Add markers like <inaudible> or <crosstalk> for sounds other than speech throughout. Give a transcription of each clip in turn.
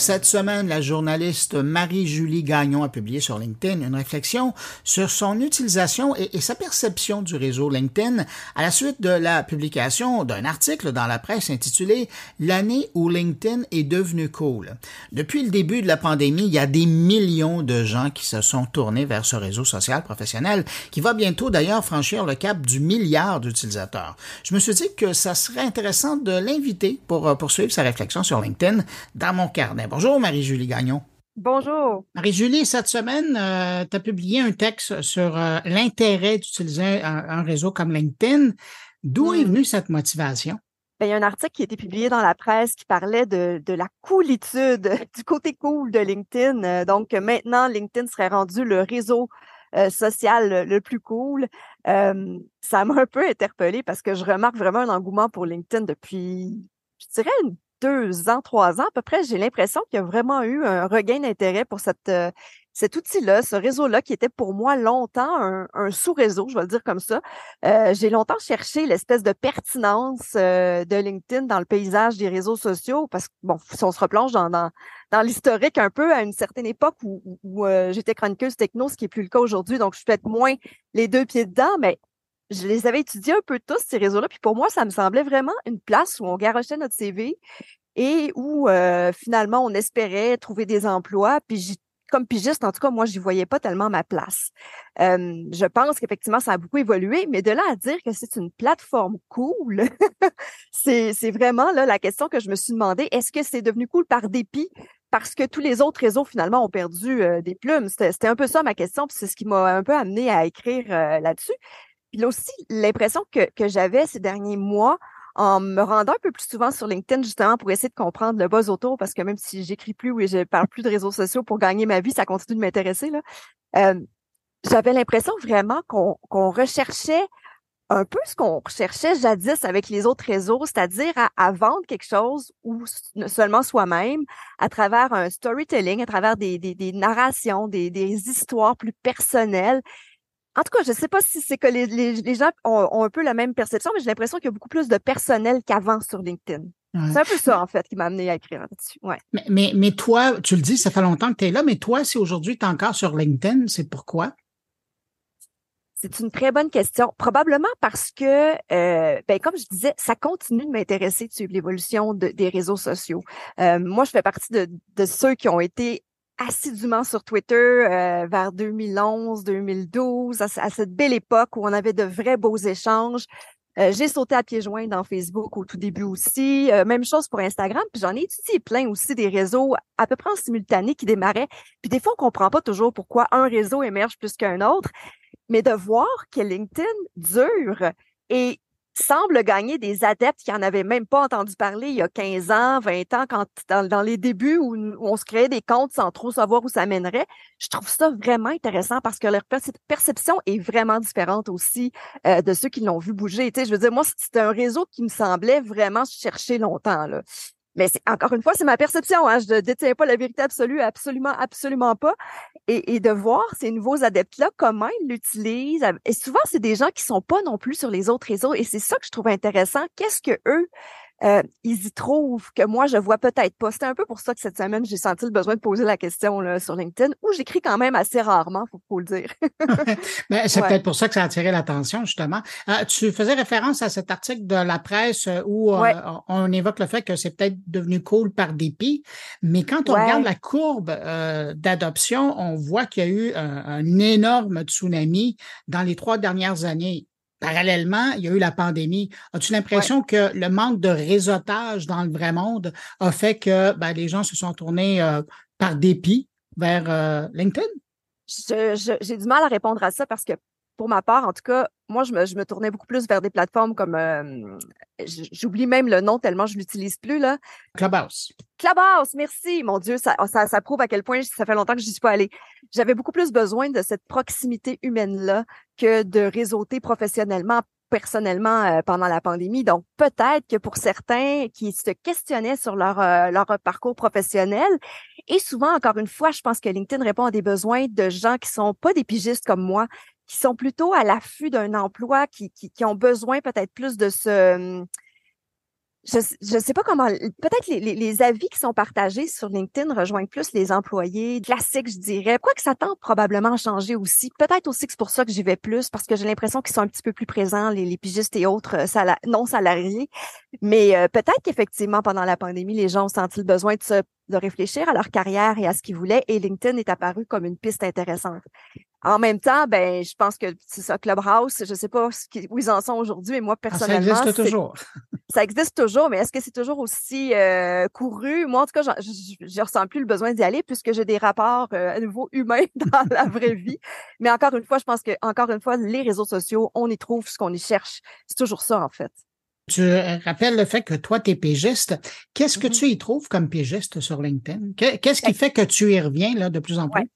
Cette semaine, la journaliste Marie-Julie Gagnon a publié sur LinkedIn une réflexion sur son utilisation et, sa perception du réseau LinkedIn à la suite de la publication d'un article dans la presse intitulé L'année où LinkedIn est devenu cool. Depuis le début de la pandémie, il y a des millions de gens qui se sont tournés vers ce réseau social professionnel qui va bientôt d'ailleurs franchir le cap du milliard d'utilisateurs. Je me suis dit que ça serait intéressant de l'inviter pour euh, poursuivre sa réflexion sur LinkedIn dans mon carnet. Bonjour Marie-Julie Gagnon. Bonjour. Marie-Julie, cette semaine, euh, tu as publié un texte sur euh, l'intérêt d'utiliser un, réseau comme LinkedIn. D'où est hmm. venue cette motivation? Ben, il y a un article qui a été publié dans la presse qui parlait de, la coolitude, <laughs> du côté cool de LinkedIn. Euh, donc maintenant, LinkedIn serait rendu le réseau social le, plus cool. ça m'a un peu interpellée parce que je remarque vraiment un engouement pour LinkedIn depuis, je dirais, une deux ans, trois ans à peu près, j'ai l'impression qu'il y a vraiment eu un regain d'intérêt pour euh, cet outil-là, ce réseau-là, qui était pour moi longtemps un, sous-réseau, je vais le dire comme ça. Euh, j'ai longtemps cherché l'espèce de pertinence euh, de LinkedIn dans le paysage des réseaux sociaux, parce que, bon, si on se replonge dans, dans, l'historique un peu, à une certaine époque où, où, j'étais chroniqueuse techno, ce qui est plus le cas aujourd'hui, donc je suis peut-être moins les deux pieds dedans, mais je les avais étudiés un peu tous, ces réseaux-là. Puis pour moi, ça me semblait vraiment une place où on garochait notre CV et où euh, finalement on espérait trouver des emplois. Puis comme pigiste, en tout cas, moi, je n'y voyais pas tellement ma place. je pense qu'effectivement, ça a beaucoup évolué, mais de là à dire que c'est une plateforme cool, <laughs> c'est vraiment là la question que je me suis demandé. Est-ce que c'est devenu cool par dépit parce que tous les autres réseaux, finalement, ont perdu euh, des plumes? C'était un peu ça ma question, puis c'est ce qui m'a un peu amené à écrire euh, là-dessus. Puis là aussi, l'impression que, que j'avais ces derniers mois, en me rendant un peu plus souvent sur LinkedIn, justement, pour essayer de comprendre le buzz autour, parce que même si j'écris plus ou je parle plus de réseaux sociaux pour gagner ma vie, ça continue de m'intéresser. Là. Euh, j'avais l'impression vraiment qu'on recherchait un peu ce qu'on recherchait jadis avec les autres réseaux, c'est-à-dire à, vendre quelque chose ou seulement soi-même à travers un storytelling, à travers des, des, des narrations, des, des histoires plus personnelles en tout cas, je ne sais pas si c'est que les, gens ont, un peu la même perception, mais j'ai l'impression qu'il y a beaucoup plus de personnel qu'avant sur LinkedIn. C'est un peu ça, en fait, qui m'a amené à écrire là-dessus. Mais, mais, mais, toi, tu le dis, ça fait longtemps que tu es là, mais toi, si aujourd'hui tu es encore sur LinkedIn, c'est pourquoi? C'est une très bonne question. Probablement parce que, euh, ben, comme je disais, ça continue de m'intéresser de suivre l'évolution des réseaux sociaux. Euh, moi, je fais partie de, de, ceux qui ont été assidûment sur Twitter euh, vers 2011, 2012, à, cette belle époque où on avait de vrais beaux échanges. Euh, j'ai sauté à pieds joints dans Facebook au tout début aussi. Euh, même chose pour Instagram. Puis j'en ai étudié plein aussi des réseaux à peu près en simultané qui démarraient. Puis des fois, on comprend pas toujours pourquoi un réseau émerge plus qu'un autre. Mais de voir que LinkedIn dure et semble gagner des adeptes qui en avaient même pas entendu parler il y a 15 ans, 20 ans, quand dans, les débuts où, on se créait des comptes sans trop savoir où ça mènerait. Je trouve ça vraiment intéressant parce que leur perception est vraiment différente aussi euh, de ceux qui l'ont vu bouger. Tu sais, je veux dire, moi, c'était un réseau qui me semblait vraiment chercher longtemps. Là. Mais encore une fois, c'est ma perception. Hein. Je ne détiens pas la vérité absolue, absolument, absolument pas. Et, et de voir ces nouveaux adeptes-là, comment ils l'utilisent. Et souvent, c'est des gens qui sont pas non plus sur les autres réseaux. Et c'est ça que je trouve intéressant. Qu'est-ce que eux euh, ils y trouvent que moi, je vois peut-être pas. C'était un peu pour ça que cette semaine, j'ai senti le besoin de poser la question là, sur LinkedIn, où j'écris quand même assez rarement, faut, faut le dire. <laughs> Mais <laughs> c'est peut-être pour ça que ça a attiré l'attention, justement. Euh, tu faisais référence à cet article de la presse euh, où on évoque le fait que c'est peut-être devenu cool par dépit, mais quand on regarde la courbe d'adoption, on voit qu'il y a eu un énorme tsunami dans les trois dernières années parallèlement, il y a eu la pandémie. As-tu l'impression que le manque de réseautage dans le vrai monde a fait que ben, les gens se sont tournés euh, par dépit vers euh, LinkedIn? J'ai du mal à répondre à ça parce que pour ma part, en tout cas, moi, je me, je me tournais beaucoup plus vers des plateformes comme, euh, j'oublie même le nom tellement je l'utilise plus, là. Clubhouse. Clubhouse, merci. Mon Dieu, ça, ça, ça prouve à quel point ça fait longtemps que je n'y suis pas allée. J'avais beaucoup plus besoin de cette proximité humaine-là que de réseauter professionnellement personnellement euh, pendant la pandémie. Donc, peut-être que pour certains qui se questionnaient sur leur, euh, leur parcours professionnel, et souvent, encore une fois, je pense que LinkedIn répond à des besoins de gens qui sont pas des pigistes comme moi, qui sont plutôt à l'affût d'un emploi, qui, qui, ont besoin peut-être plus de ce je ne sais pas comment, peut-être les, les, avis qui sont partagés sur LinkedIn rejoignent plus les employés classiques, je dirais. Quoi que ça tend probablement à changer aussi. Peut-être aussi que c'est pour ça que j'y vais plus, parce que j'ai l'impression qu'ils sont un petit peu plus présents, les, pigistes et autres euh, non salariés. Mais euh, peut-être qu'effectivement, pendant la pandémie, les gens ont senti le besoin de de réfléchir à leur carrière et à ce qu'ils voulaient, et LinkedIn est apparu comme une piste intéressante. En même temps, ben, je pense que c'est ça, Clubhouse, je sais pas où ils en sont aujourd'hui, mais moi, personnellement. ça existe toujours. <laughs> ça existe toujours, mais est-ce que c'est toujours aussi euh, couru? Moi, en tout cas, je ne ressens plus le besoin d'y aller puisque j'ai des rapports euh, à nouveau humains <laughs> dans la vraie vie. Mais encore une fois, je pense que, encore une fois, les réseaux sociaux, on y trouve ce qu'on y cherche. C'est toujours ça, en fait. Tu euh, rappelles le fait que toi, tu es pégiste. Qu'est-ce que mm-hmm. tu y trouves comme pégiste sur LinkedIn? Qu'est-ce qui ben fait que tu y reviens là, de plus en plus?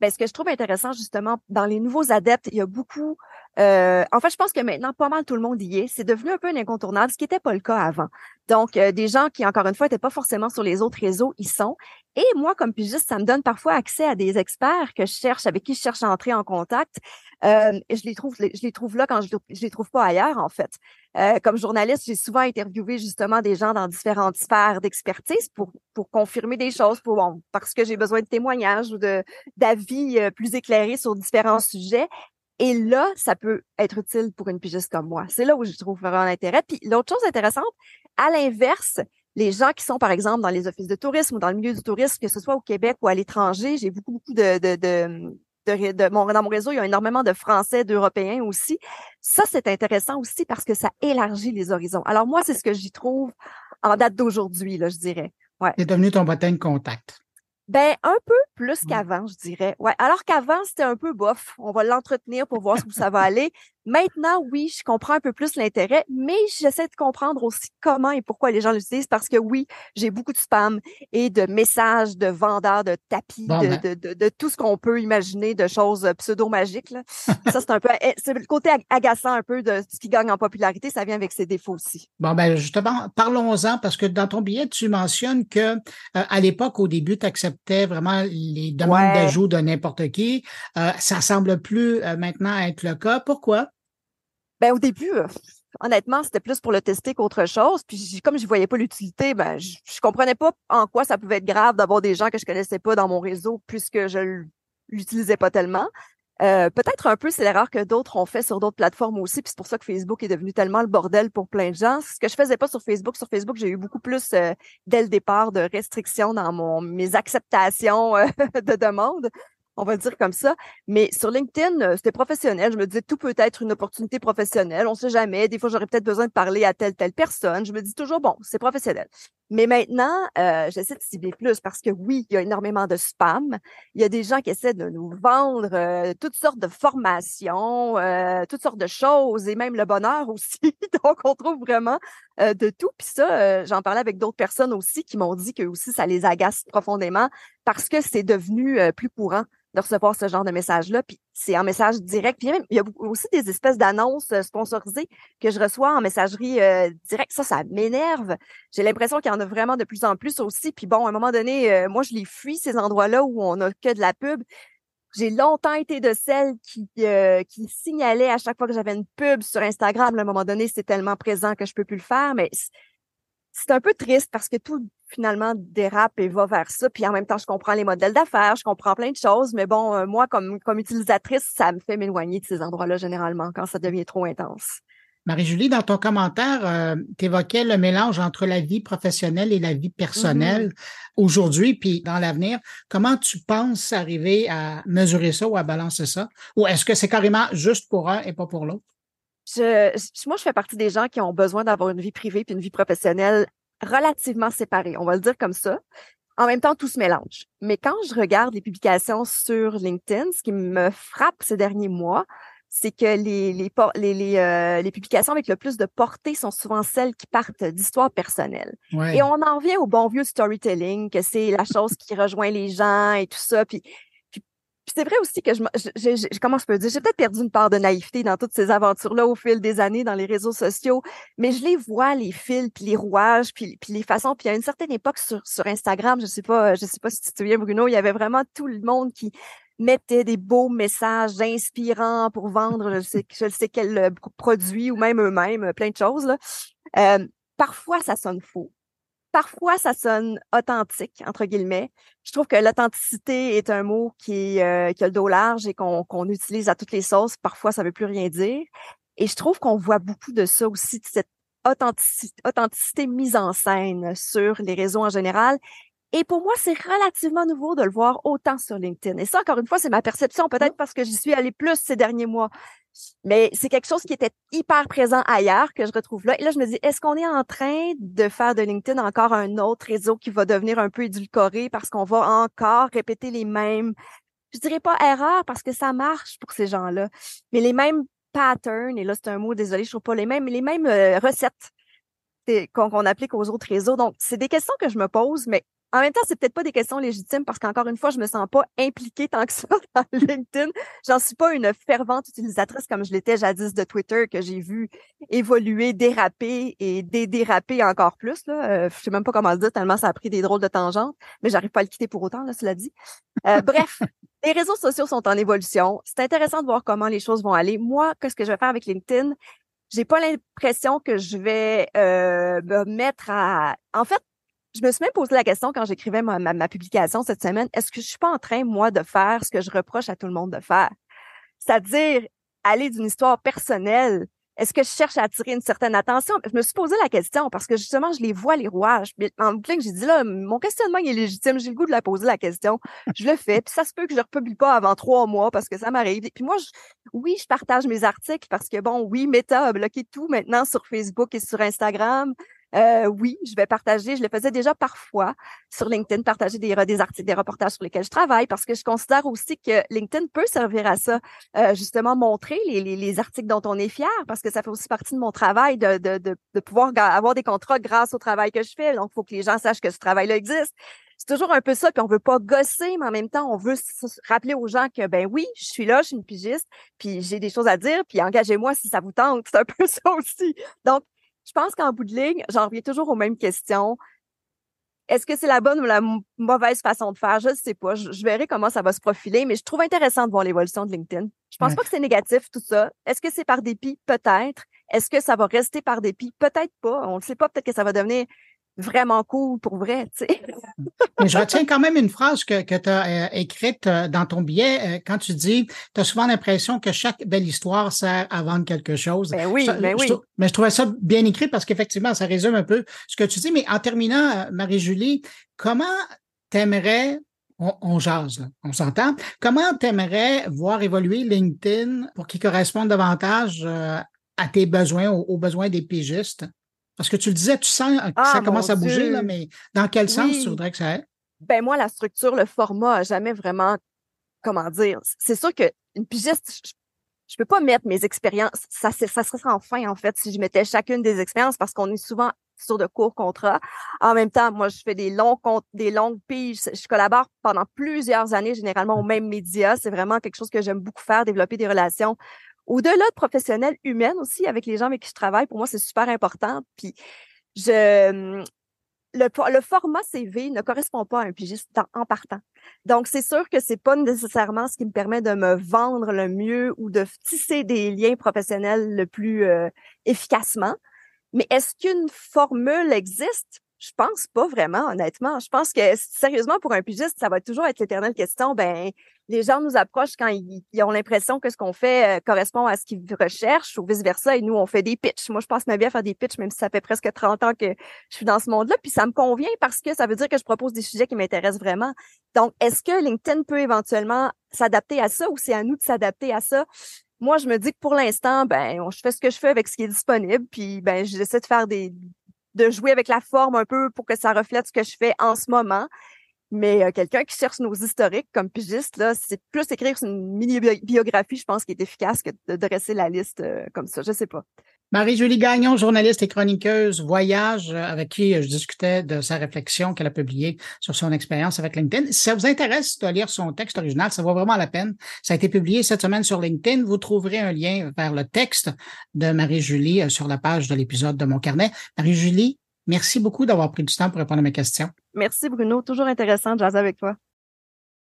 Ben, ce que je trouve intéressant, justement, dans les nouveaux adeptes, il y a beaucoup. Euh, en fait, je pense que maintenant, pas mal tout le monde y est. C'est devenu un peu un incontournable, ce qui n'était pas le cas avant. Donc, euh, des gens qui, encore une fois, n'étaient pas forcément sur les autres réseaux, ils sont. Et moi, comme pigiste, ça me donne parfois accès à des experts que je cherche, avec qui je cherche à entrer en contact. Euh, et je les trouve, je les trouve là quand je, je les trouve pas ailleurs, en fait. Euh, comme journaliste, j'ai souvent interviewé justement des gens dans différentes sphères d'expertise pour, pour confirmer des choses, pour, bon, parce que j'ai besoin de témoignages ou de d'avis euh, plus éclairés sur différents sujets. Et là, ça peut être utile pour une pigiste comme moi. C'est là où je trouve vraiment l'intérêt. Puis l'autre chose intéressante, à l'inverse, les gens qui sont, par exemple, dans les offices de tourisme ou dans le milieu du tourisme, que ce soit au Québec ou à l'étranger, j'ai beaucoup, beaucoup de, de, de, de, mon, dans mon réseau, il y a énormément de Français, d'Européens aussi. Ça, c'est intéressant aussi parce que ça élargit les horizons. Alors moi, c'est ce que j'y trouve en date d'aujourd'hui, là, je dirais. Ouais. C'est devenu ton bottin de contact. Ben, un peu plus qu'avant, je dirais. Ouais. Alors qu'avant, c'était un peu bof. On va l'entretenir pour voir où ça va <laughs> aller. Maintenant, oui, je comprends un peu plus l'intérêt, mais j'essaie de comprendre aussi comment et pourquoi les gens l'utilisent parce que oui, j'ai beaucoup de spam et de messages de vendeurs de tapis, ben. de, de, de, tout ce qu'on peut imaginer de choses pseudo-magiques. <laughs> ça, c'est un peu, c'est le côté agaçant un peu de ce qui gagne en popularité. Ça vient avec ses défauts aussi. Bon, ben, justement, parlons-en parce que dans ton billet, tu mentionnes que euh, à l'époque, au début, tu acceptais vraiment les demandes d'ajout de n'importe qui. Euh, ça semble plus euh, maintenant être le cas. Pourquoi? Ben, au début, euh, honnêtement, c'était plus pour le tester qu'autre chose. Puis comme je voyais pas l'utilité, ben, je, je, comprenais pas en quoi ça pouvait être grave d'avoir des gens que je connaissais pas dans mon réseau puisque je l'utilisais pas tellement. Euh, peut-être un peu, c'est l'erreur que d'autres ont fait sur d'autres plateformes aussi, puis c'est pour ça que Facebook est devenu tellement le bordel pour plein de gens. Ce que je faisais pas sur Facebook, sur Facebook, j'ai eu beaucoup plus euh, dès le départ de restrictions dans mon mes acceptations euh, <laughs> de demandes on va dire comme ça. Mais sur LinkedIn, euh, c'était professionnel. Je me disais, tout peut être une opportunité professionnelle. On ne sait jamais. Des fois, j'aurais peut-être besoin de parler à telle, telle personne. Je me dis toujours, bon, c'est professionnel. Mais maintenant, euh, j'essaie de cibler plus parce que oui, il y a énormément de spam. Il y a des gens qui essaient de nous vendre euh, toutes sortes de formations, toutes sortes de choses et même le bonheur <laughs> aussi. Donc, on trouve vraiment de tout. Puis ça, j'en parlais avec d'autres personnes aussi qui m'ont dit que aussi ça les agace profondément parce que c'est devenu plus courant de recevoir ce genre de message-là. Puis c'est un message direct. Puis il y a aussi des espèces d'annonces euh, sponsorisées que je reçois en messagerie euh, directe. Ça, ça m'énerve. J'ai l'impression qu'il y en a vraiment de plus en plus aussi. Puis bon, à un moment donné, euh, moi, je les fuis, ces endroits-là où on a que de la pub. J'ai longtemps été de celles qui, qui signalaient à chaque fois que j'avais une pub sur Instagram. À un moment donné, c'est tellement présent que je peux plus le faire. Mais c'est un peu triste parce que tout finalement dérape et va vers ça. Puis en même temps, je comprends les modèles d'affaires, je comprends plein de choses, mais bon, euh, moi, comme, comme utilisatrice, ça me fait m'éloigner de ces endroits-là généralement quand ça devient trop intense. Marie-Julie, dans ton commentaire, euh, tu évoquais le mélange entre la vie professionnelle et la vie personnelle mm-hmm. aujourd'hui, puis dans l'avenir. Comment tu penses arriver à mesurer ça ou à balancer ça? Ou est-ce que c'est carrément juste pour un et pas pour l'autre? Je, moi, je fais partie des gens qui ont besoin d'avoir une vie privée puis une vie professionnelle relativement séparées. On va le dire comme ça. En même temps, tout se mélange. Mais quand je regarde les publications sur LinkedIn, ce qui me frappe ces derniers mois, c'est que les, les, les, euh, les, publications avec le plus de portée sont souvent celles qui partent d'histoires personnelles. Et on en vient au bon vieux storytelling, que c'est la chose qui rejoint les gens et tout ça. Puis c'est vrai aussi que je, je, comment je peux dire, j'ai peut-être perdu une part de naïveté dans toutes ces aventures-là au fil des années dans les réseaux sociaux, mais je les vois, les fils, puis les rouages, puis, puis les façons. Puis à une certaine époque sur, sur Instagram, je sais pas, je sais pas si tu te souviens, Bruno, il y avait vraiment tout le monde qui mettait des beaux messages inspirants pour vendre, je sais, je sais quel euh, produit ou même eux-mêmes, plein de choses. Là. Euh, parfois ça sonne faux. Parfois, ça sonne authentique, entre guillemets. Je trouve que l'authenticité est un mot qui, euh, qui a le dos large et qu'on utilise à toutes les sauces. Parfois, ça veut plus rien dire. Et je trouve qu'on voit beaucoup de ça aussi, de cette authenticité, authenticité mise en scène sur les réseaux en général. Et pour moi, c'est relativement nouveau de le voir autant sur LinkedIn. Et ça, encore une fois, c'est ma perception, peut-être parce que j'y suis allée plus ces derniers mois. Mais c'est quelque chose qui était hyper présent ailleurs que je retrouve là. Et là, je me dis, est-ce qu'on est en train de faire de LinkedIn encore un autre réseau qui va devenir un peu édulcoré parce qu'on va encore répéter les mêmes, je dirais pas erreurs parce que ça marche pour ces gens-là, mais les mêmes patterns, et là, c'est un mot, désolé, je trouve pas les mêmes, mais les mêmes euh, recettes qu'on applique aux autres réseaux. Donc, c'est des questions que je me pose, mais en même temps, c'est peut-être pas des questions légitimes parce qu'encore une fois, je me sens pas impliquée tant que ça <laughs> dans LinkedIn. J'en suis pas une fervente utilisatrice comme je l'étais jadis de Twitter que j'ai vu évoluer, déraper et déraper encore plus. Là. Euh, je sais même pas comment le dire tellement ça a pris des drôles de tangentes, mais j'arrive pas à le quitter pour autant, là, cela dit. Euh, bref, <laughs> les réseaux sociaux sont en évolution. C'est intéressant de voir comment les choses vont aller. Moi, qu'est-ce que je vais faire avec LinkedIn? J'ai pas l'impression que je vais euh, me mettre à. En fait, je me suis même posé la question quand j'écrivais ma, publication cette semaine, est-ce que je suis pas en train, moi, de faire ce que je reproche à tout le monde de faire? C'est-à-dire aller d'une histoire personnelle. Est-ce que je cherche à attirer une certaine attention? Je me suis posé la question parce que justement, je les vois, les rouages. En que j'ai dit là, mon questionnement est légitime, j'ai le goût de la poser la question. Je le fais, puis ça se peut que je ne republie pas avant trois mois parce que ça m'arrive. Puis moi, oui, je partage mes articles parce que bon, oui, Meta a bloqué tout maintenant sur Facebook et sur Instagram. Euh, oui, je vais partager. Je le faisais déjà parfois sur LinkedIn, partager des, articles, des reportages sur lesquels je travaille, parce que je considère aussi que LinkedIn peut servir à ça, euh, justement montrer les, les, les, articles dont on est fier, parce que ça fait aussi partie de mon travail de, de pouvoir avoir des contrats grâce au travail que je fais. Donc, il faut que les gens sachent que ce travail-là existe c'est toujours un peu ça, puis on veut pas gosser, mais en même temps, on veut rappeler aux gens que, ben oui, je suis là, je suis une pigiste, puis j'ai des choses à dire, puis engagez-moi si ça vous tente. C'est un peu <laughs> ça aussi. Donc, je pense qu'en bout de ligne, j'en reviens toujours aux mêmes questions. Est-ce que c'est la bonne ou la mauvaise façon de faire? Je ne sais pas. Je, verrai comment ça va se profiler, mais je trouve intéressant de voir l'évolution de LinkedIn. Je pense pas que c'est négatif, tout ça. Est-ce que c'est par dépit? Peut-être. Est-ce que ça va rester par dépit? Peut-être pas. On ne sait pas. Peut-être que ça va devenir vraiment cool pour vrai, tu sais. Mais je retiens quand même une phrase que, que tu as euh, écrite euh, dans ton billet euh, quand tu dis tu as souvent l'impression que chaque belle histoire sert à vendre quelque chose. Ben oui, ben oui. mais je trouvais ça bien écrit parce qu'effectivement, ça résume un peu ce que tu dis. Mais en terminant, Marie-Julie, comment t'aimerais on, on, jase, là, on s'entend. Comment t'aimerais voir évoluer LinkedIn pour qu'il corresponde davantage à tes besoins, aux, aux besoins des pigistes? Parce que tu le disais, tu sens que ah, ça commence à bouger, là, mais dans quel sens tu voudrais que ça aille? Ben moi, la structure, le format a jamais vraiment, comment dire, c'est sûr qu'une pigiste, je, je peux pas mettre mes expériences, ça, ça serait sans fin, en fait, si je mettais chacune des expériences, parce qu'on est souvent sur de courts contrats. En même temps, moi, je fais des longs des longues piges. Je collabore pendant plusieurs années, généralement aux mêmes médias. C'est vraiment quelque chose que j'aime beaucoup faire, développer des relations au-delà de professionnelle humaine aussi, avec les gens avec qui je travaille, pour moi, c'est super important. Puis, je, hum, le, le, format CV ne correspond pas à un pigiste en, partant. Donc, c'est sûr que c'est pas nécessairement ce qui me permet de me vendre le mieux ou de tisser des liens professionnels le plus euh, efficacement. Mais est-ce qu'une formule existe? Je pense pas vraiment, honnêtement. Je pense que sérieusement, pour un pigiste, ça va toujours être l'éternelle question. Ben, les gens nous approchent quand ils, ont l'impression que ce qu'on fait euh, correspond à ce qu'ils recherchent ou vice versa. Et nous, on fait des pitchs. Moi, je pense bien à faire des pitchs, même si ça fait presque 30 ans que je suis dans ce monde-là. Puis ça me convient parce que ça veut dire que je propose des sujets qui m'intéressent vraiment. Donc, est-ce que LinkedIn peut éventuellement s'adapter à ça ou c'est à nous de s'adapter à ça? Moi, je me dis que pour l'instant, ben, je fais ce que je fais avec ce qui est disponible, puis ben, j'essaie de faire des, de jouer avec la forme un peu pour que ça reflète ce que je fais en ce moment. Mais euh, quelqu'un qui cherche nos historiques comme pigiste, c'est plus écrire une mini-biographie, je pense, qui est efficace que de dresser la liste euh, comme ça. Je sais pas. Marie-Julie Gagnon, journaliste et chroniqueuse Voyage, euh, avec qui je discutais de sa réflexion qu'elle a publiée sur son expérience avec LinkedIn. Si ça vous intéresse de lire son texte original, ça vaut vraiment la peine. Ça a été publié cette semaine sur LinkedIn. Vous trouverez un lien vers le texte de Marie-Julie sur la page de l'épisode de mon carnet. Marie-Julie, merci beaucoup d'avoir pris du temps pour répondre à mes questions. Merci Bruno, toujours intéressant de jaser avec toi.